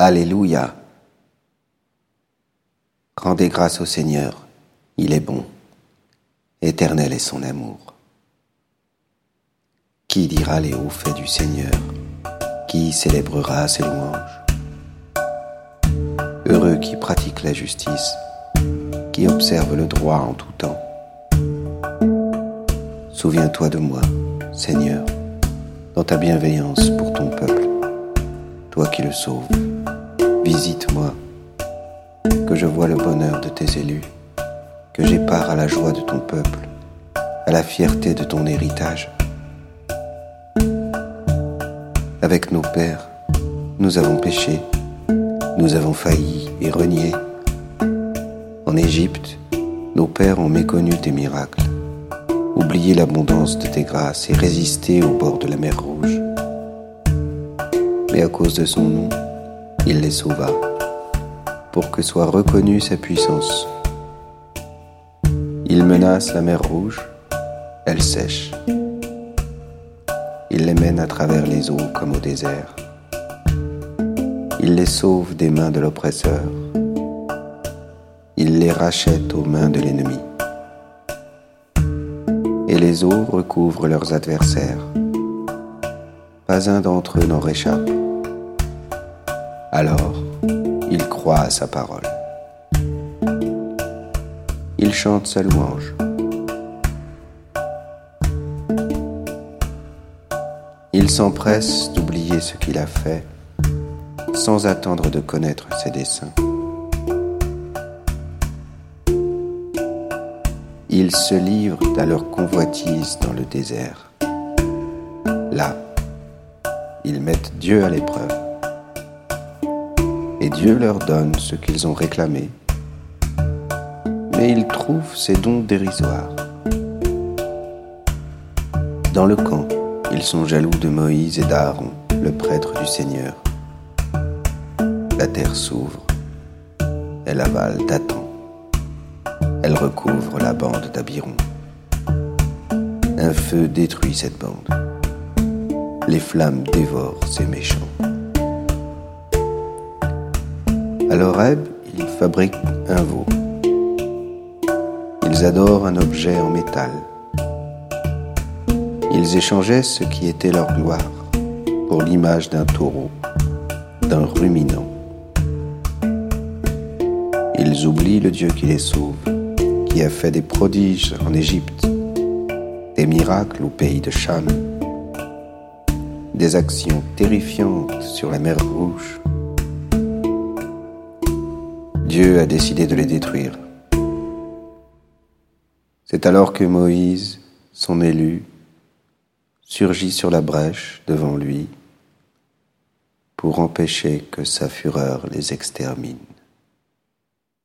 Alléluia. Rendez grâce au Seigneur, il est bon, éternel est son amour. Qui dira les hauts faits du Seigneur? Qui célébrera ses louanges? Heureux qui pratique la justice, qui observe le droit en tout temps. Souviens-toi de moi, Seigneur, dans ta bienveillance pour ton peuple, toi qui le sauves. Visite-moi, que je vois le bonheur de tes élus, que j'ai part à la joie de ton peuple, à la fierté de ton héritage. Avec nos pères, nous avons péché, nous avons failli et renié. En Égypte, nos pères ont méconnu tes miracles, oublié l'abondance de tes grâces et résisté au bord de la mer Rouge. Mais à cause de son nom, il les sauva, pour que soit reconnue sa puissance. Il menace la mer Rouge, elle sèche. Il les mène à travers les eaux comme au désert. Il les sauve des mains de l'oppresseur. Il les rachète aux mains de l'ennemi. Et les eaux recouvrent leurs adversaires. Pas un d'entre eux n'en réchappe. Alors, il croit à sa parole. Il chante sa louange. Il s'empresse d'oublier ce qu'il a fait sans attendre de connaître ses desseins. Ils se livrent à leur convoitise dans le désert. Là, ils mettent Dieu à l'épreuve. Et Dieu leur donne ce qu'ils ont réclamé. Mais ils trouvent ces dons dérisoires. Dans le camp, ils sont jaloux de Moïse et d'Aaron, le prêtre du Seigneur. La terre s'ouvre, elle avale Dathan, elle recouvre la bande d'Abiron. Un feu détruit cette bande, les flammes dévorent ces méchants. À l'Oreb, ils fabriquent un veau. Ils adorent un objet en métal. Ils échangeaient ce qui était leur gloire pour l'image d'un taureau, d'un ruminant. Ils oublient le Dieu qui les sauve, qui a fait des prodiges en Égypte, des miracles au pays de Cham, des actions terrifiantes sur la mer Rouge. Dieu a décidé de les détruire. C'est alors que Moïse, son élu, surgit sur la brèche devant lui pour empêcher que sa fureur les extermine.